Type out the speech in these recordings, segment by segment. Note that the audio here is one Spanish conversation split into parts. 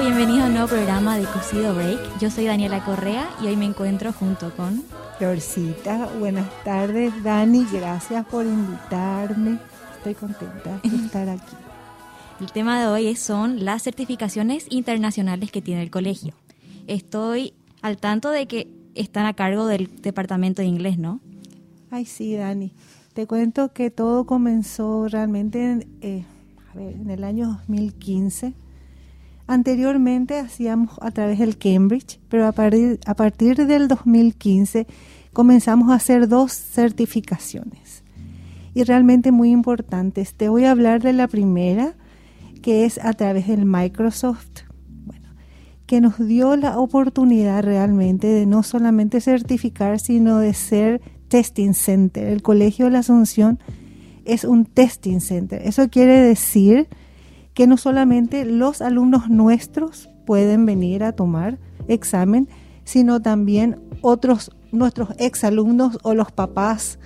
Hola, bienvenidos a un nuevo programa de Cocido Break. Yo soy Daniela Correa y hoy me encuentro junto con... Florcita, buenas tardes Dani, gracias por invitarme. Estoy contenta de estar aquí. El tema de hoy son las certificaciones internacionales que tiene el colegio. Estoy al tanto de que están a cargo del departamento de inglés, ¿no? Ay, sí, Dani. Te cuento que todo comenzó realmente en, eh, en el año 2015. Anteriormente hacíamos a través del Cambridge, pero a partir, del 2015 comenzamos a hacer dos certificaciones y realmente muy importantes. Te voy a hablar de la primera, que es a través del Microsoft, bueno, que nos dio la oportunidad realmente de no solamente certificar, sino de ser testing center. El Colegio de la Asunción es un testing center. Eso quiere decir que no solamente los alumnos nuestros pueden venir a tomar examen, sino también otros nuestros exalumnos o los papás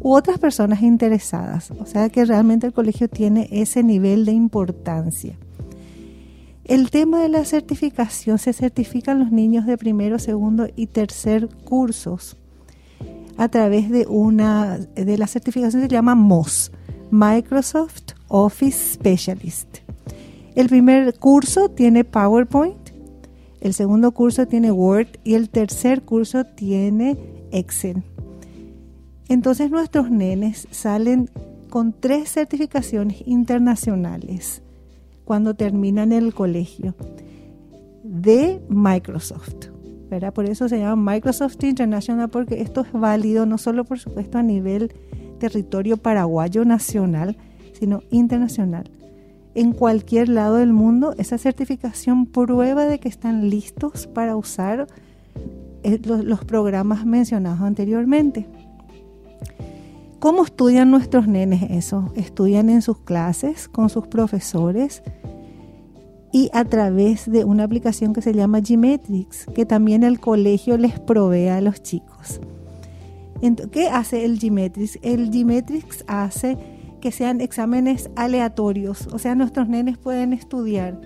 u otras personas interesadas. O sea que realmente el colegio tiene ese nivel de importancia. El tema de la certificación, se certifican los niños de primero, segundo y tercer cursos a través de una de la certificación se llama MOS, Microsoft Office Specialist. El primer curso tiene PowerPoint, el segundo curso tiene Word y el tercer curso tiene Excel. Entonces nuestros nenes salen con tres certificaciones internacionales cuando terminan el colegio de Microsoft. Por eso se llama Microsoft International, porque esto es válido no solo, por supuesto, a nivel territorio paraguayo nacional, sino internacional. En cualquier lado del mundo, esa certificación prueba de que están listos para usar eh, los, programas mencionados anteriormente. ¿Cómo estudian nuestros nenes eso? Estudian en sus clases, con sus profesores, y a través de una aplicación que se llama Gmetrics, que también el colegio les provee a los chicos. ¿Qué hace el Gmetrics? El Gmetrics hace que sean exámenes aleatorios, o sea, nuestros nenes pueden estudiar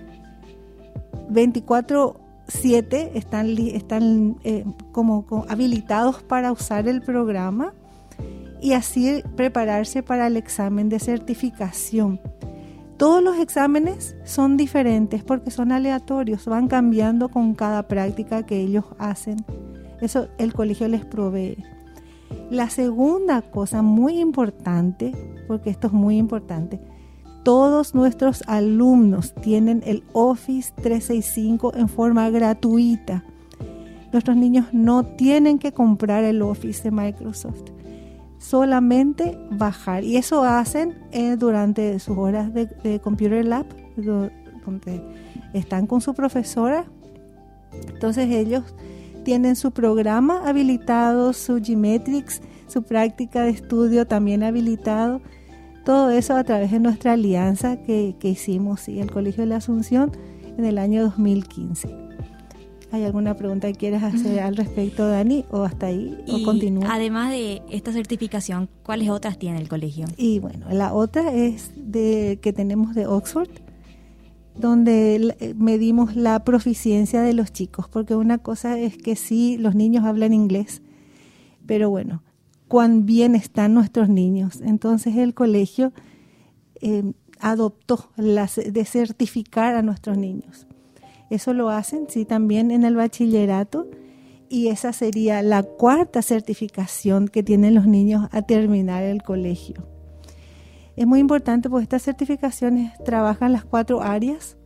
24/7, están, están eh, como habilitados para usar el programa y así prepararse para el examen de certificación. Todos los exámenes son diferentes porque son aleatorios, van cambiando con cada práctica que ellos hacen. Eso el colegio les provee. La segunda cosa muy importante, porque esto es muy importante, todos nuestros alumnos tienen el Office 365 en forma gratuita. Nuestros niños no tienen que comprar el Office de Microsoft solamente bajar. Y eso hacen eh, durante sus horas de, Computer Lab, donde están con su profesora. Entonces ellos tienen su programa habilitado, su Gmetrics, su práctica de estudio también habilitado. Todo eso a través de nuestra alianza que, que hicimos y el Colegio de la Asunción en el año 2015. ¿Hay alguna pregunta que quieras hacer al respecto, Dani? ¿O hasta ahí? ¿O continúa? Además de esta certificación, ¿cuáles otras tiene el colegio? Y bueno, la otra es de que tenemos de Oxford, donde eh, medimos la proficiencia de los chicos, porque una cosa es que sí, los niños hablan inglés, pero bueno, cuán bien están nuestros niños. Entonces el colegio eh, adoptó la, de certificar a nuestros niños. Eso lo hacen, sí, también en el bachillerato. Y esa sería la cuarta certificación que tienen los niños a terminar el colegio. Es muy importante porque estas certificaciones trabajan las cuatro áreas,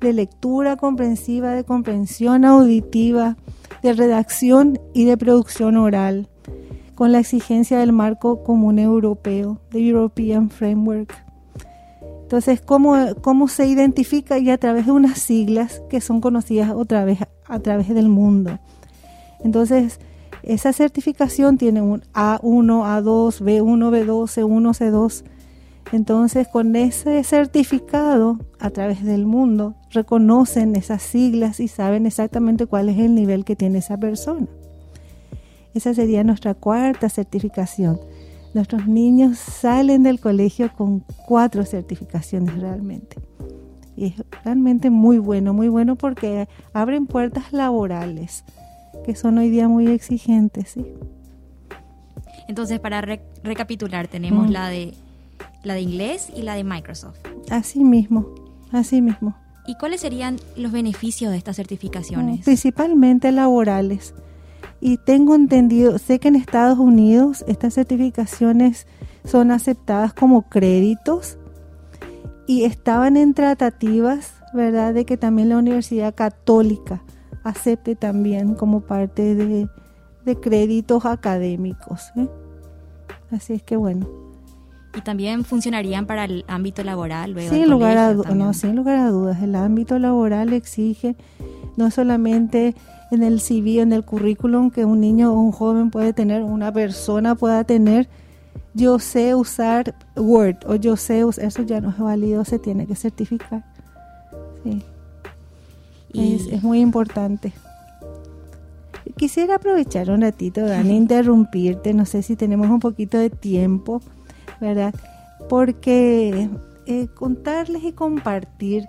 De lectura comprensiva, de comprensión auditiva, de redacción y de producción oral, con la exigencia del marco común europeo, de European Framework entonces, ¿cómo, ¿cómo se identifica? Y a través de unas siglas que son conocidas otra vez a través del mundo. Entonces, esa certificación tiene un A1, A2, B1, B2, C1, C2. Entonces, con ese certificado a través del mundo, reconocen esas siglas y saben exactamente cuál es el nivel que tiene esa persona. Esa sería nuestra cuarta certificación. Nuestros niños salen del colegio con cuatro certificaciones realmente. Y es realmente muy bueno, muy bueno porque abren puertas laborales, que son hoy día muy exigentes, ¿sí? Entonces, para recapitular, tenemos mm. la de la de inglés y la de Microsoft. Así mismo, así mismo. ¿Y cuáles serían los beneficios de estas certificaciones? Principalmente laborales. Y tengo entendido, sé que en Estados Unidos estas certificaciones son aceptadas como créditos y estaban en tratativas, ¿verdad?, de que también la Universidad Católica acepte también como parte de, créditos académicos. ¿eh? Así es que bueno. Y también funcionarían para el ámbito laboral luego sin lugar a no, sin lugar a dudas, el ámbito laboral exige no solamente en el CV, en el currículum que un niño o un joven puede tener, una persona pueda tener, yo sé usar Word o yo sé usar, eso ya no es válido, se tiene que certificar. Sí. Es, es, muy importante. Quisiera aprovechar un ratito, Dani, interrumpirte, no sé si tenemos un poquito de tiempo, ¿verdad? Porque eh, contarles y compartir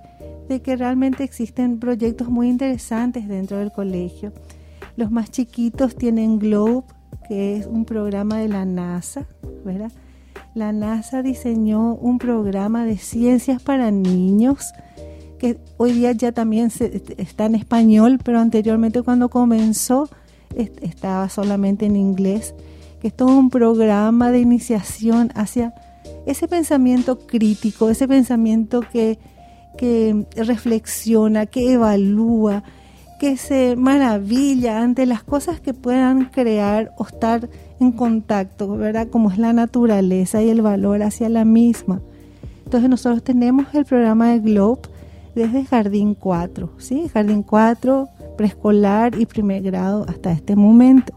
de que realmente existen proyectos muy interesantes dentro del colegio. Los más chiquitos tienen Globe, que es un programa de la NASA, ¿verdad? La NASA diseñó un programa de ciencias para niños que hoy día ya también está en español, pero anteriormente cuando comenzó estaba solamente en inglés, que es todo un programa de iniciación hacia ese pensamiento crítico, ese pensamiento que, que reflexiona, que evalúa, que se maravilla ante las cosas que puedan crear o estar en contacto, ¿verdad? Como es la naturaleza y el valor hacia la misma. Entonces nosotros tenemos el programa de Globe desde Jardín 4, ¿sí? Jardín 4, preescolar y primer grado hasta este momento.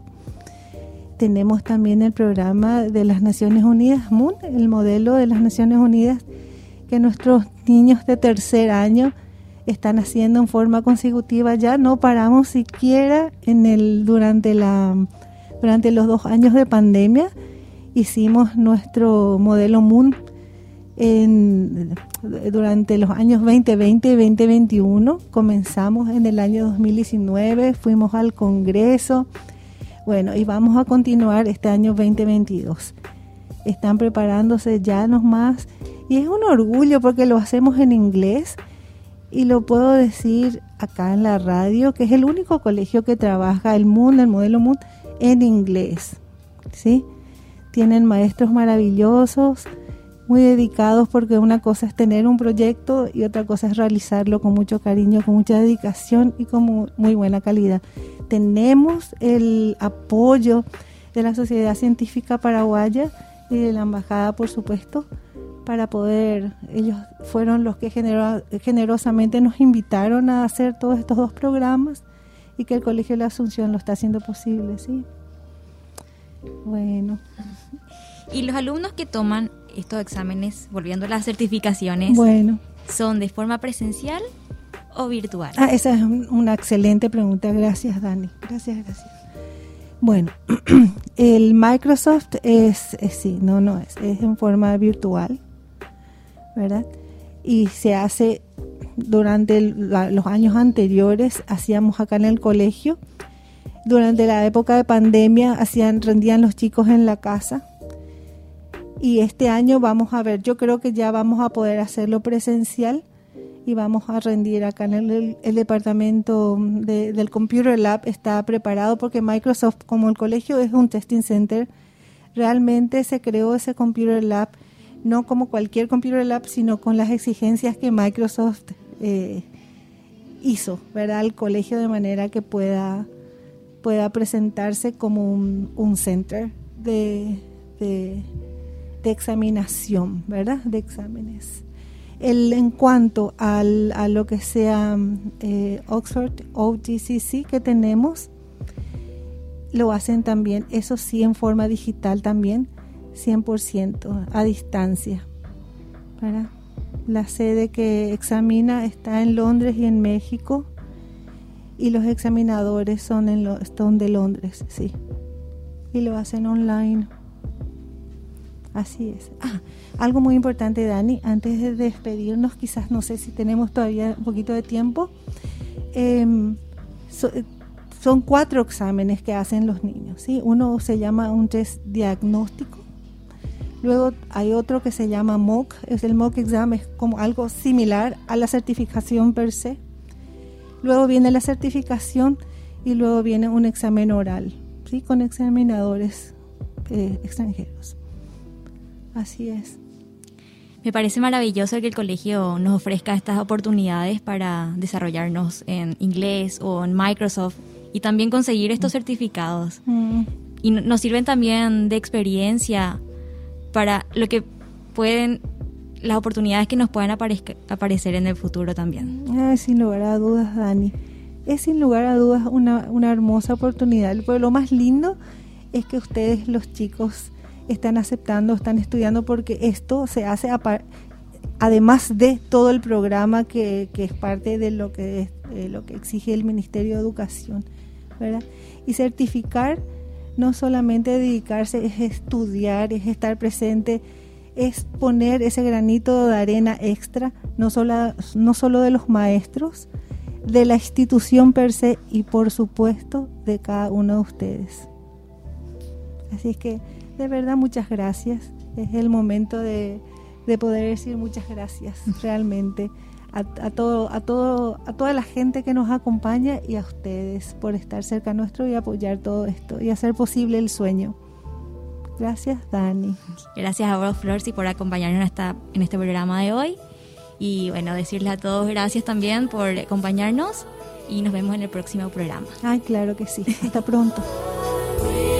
Tenemos también el programa de las Naciones Unidas, MOON, el modelo de las Naciones Unidas que nuestros niños de tercer año están haciendo en forma consecutiva. Ya no paramos siquiera en el durante la durante los dos años de pandemia hicimos nuestro modelo Moon en, durante los años 2020 y 2021 comenzamos en el año 2019 fuimos al congreso. Bueno y vamos a continuar este año 2022 están preparándose ya no más y es un orgullo porque lo hacemos en inglés y lo puedo decir acá en la radio, que es el único colegio que trabaja el mundo, el modelo mundo, en inglés. ¿sí? Tienen maestros maravillosos, muy dedicados porque una cosa es tener un proyecto y otra cosa es realizarlo con mucho cariño, con mucha dedicación y con muy buena calidad. Tenemos el apoyo de la Sociedad Científica Paraguaya y de la Embajada, por supuesto, para poder, ellos fueron los que generosamente nos invitaron a hacer todos estos dos programas y que el Colegio de la Asunción lo está haciendo posible, ¿sí? Bueno. Y los alumnos que toman estos exámenes, volviendo a las certificaciones, bueno. ¿son de forma presencial o virtual? Ah, esa es una excelente pregunta. Gracias, Dani. Gracias, gracias. Bueno, el Microsoft es, es, sí, no, no, es, es en forma virtual. Y se hace durante los años anteriores, hacíamos acá en el colegio, durante la época de pandemia, hacían rendían los chicos en la casa. Y este año vamos a ver, yo creo que ya vamos a poder hacerlo presencial y vamos a rendir acá en el departamento del Computer Lab. Está preparado porque Microsoft, como el colegio es un testing center, realmente se creó ese Computer Lab no como cualquier Computer Lab, sino con las exigencias que Microsoft eh, hizo, ¿verdad? Al colegio de manera que pueda, pueda presentarse como un, un center de, de, examinación, ¿verdad? De exámenes. El, en cuanto al, a lo que sea eh, Oxford OGCC que tenemos, lo hacen también, eso sí, en forma digital también, 100% a distancia. La sede que examina está en Londres y en México y los examinadores son, en lo, de Londres, sí. Y lo hacen online. Así es. Ah, algo muy importante, Dani, antes de despedirnos, quizás no sé si tenemos todavía un poquito de tiempo. Em, son cuatro exámenes que hacen los niños. ¿sí? Uno se llama un test diagnóstico. Luego hay otro que se llama MOOC. Es el MOOC exam es como algo similar a la certificación per se. Luego viene la certificación y luego viene un examen oral, ¿sí? con examinadores eh, extranjeros. Así es. Me parece maravilloso que el colegio nos ofrezca estas oportunidades para desarrollarnos en inglés o en Microsoft y también conseguir estos mm. certificados. Mm. Y nos sirven también de experiencia para lo que pueden, las oportunidades que nos puedan aparecer en el futuro también. sin lugar a dudas, Dani. Es sin lugar a dudas una, una hermosa oportunidad. Pero lo más lindo es que ustedes, los chicos, están aceptando, están estudiando, porque esto se hace además de todo el programa que, es parte de lo que, lo que exige el Ministerio de Educación. ¿verdad? Y certificar no solamente dedicarse, es estudiar, es estar presente, es poner ese granito de arena extra, no solo, no solo de los maestros, de la institución per se y por supuesto de cada uno de ustedes. Así es que de verdad muchas gracias. Es el momento de, poder decir muchas gracias realmente a, todo, a, todo, a toda la gente que nos acompaña y a ustedes por estar cerca nuestro y apoyar todo esto y hacer posible el sueño. Gracias, Dani. Gracias a vos, Florsi, por acompañarnos en este programa de hoy. Y bueno, decirles a todos gracias también por acompañarnos y nos vemos en el próximo programa. Ay, claro que sí. Hasta pronto.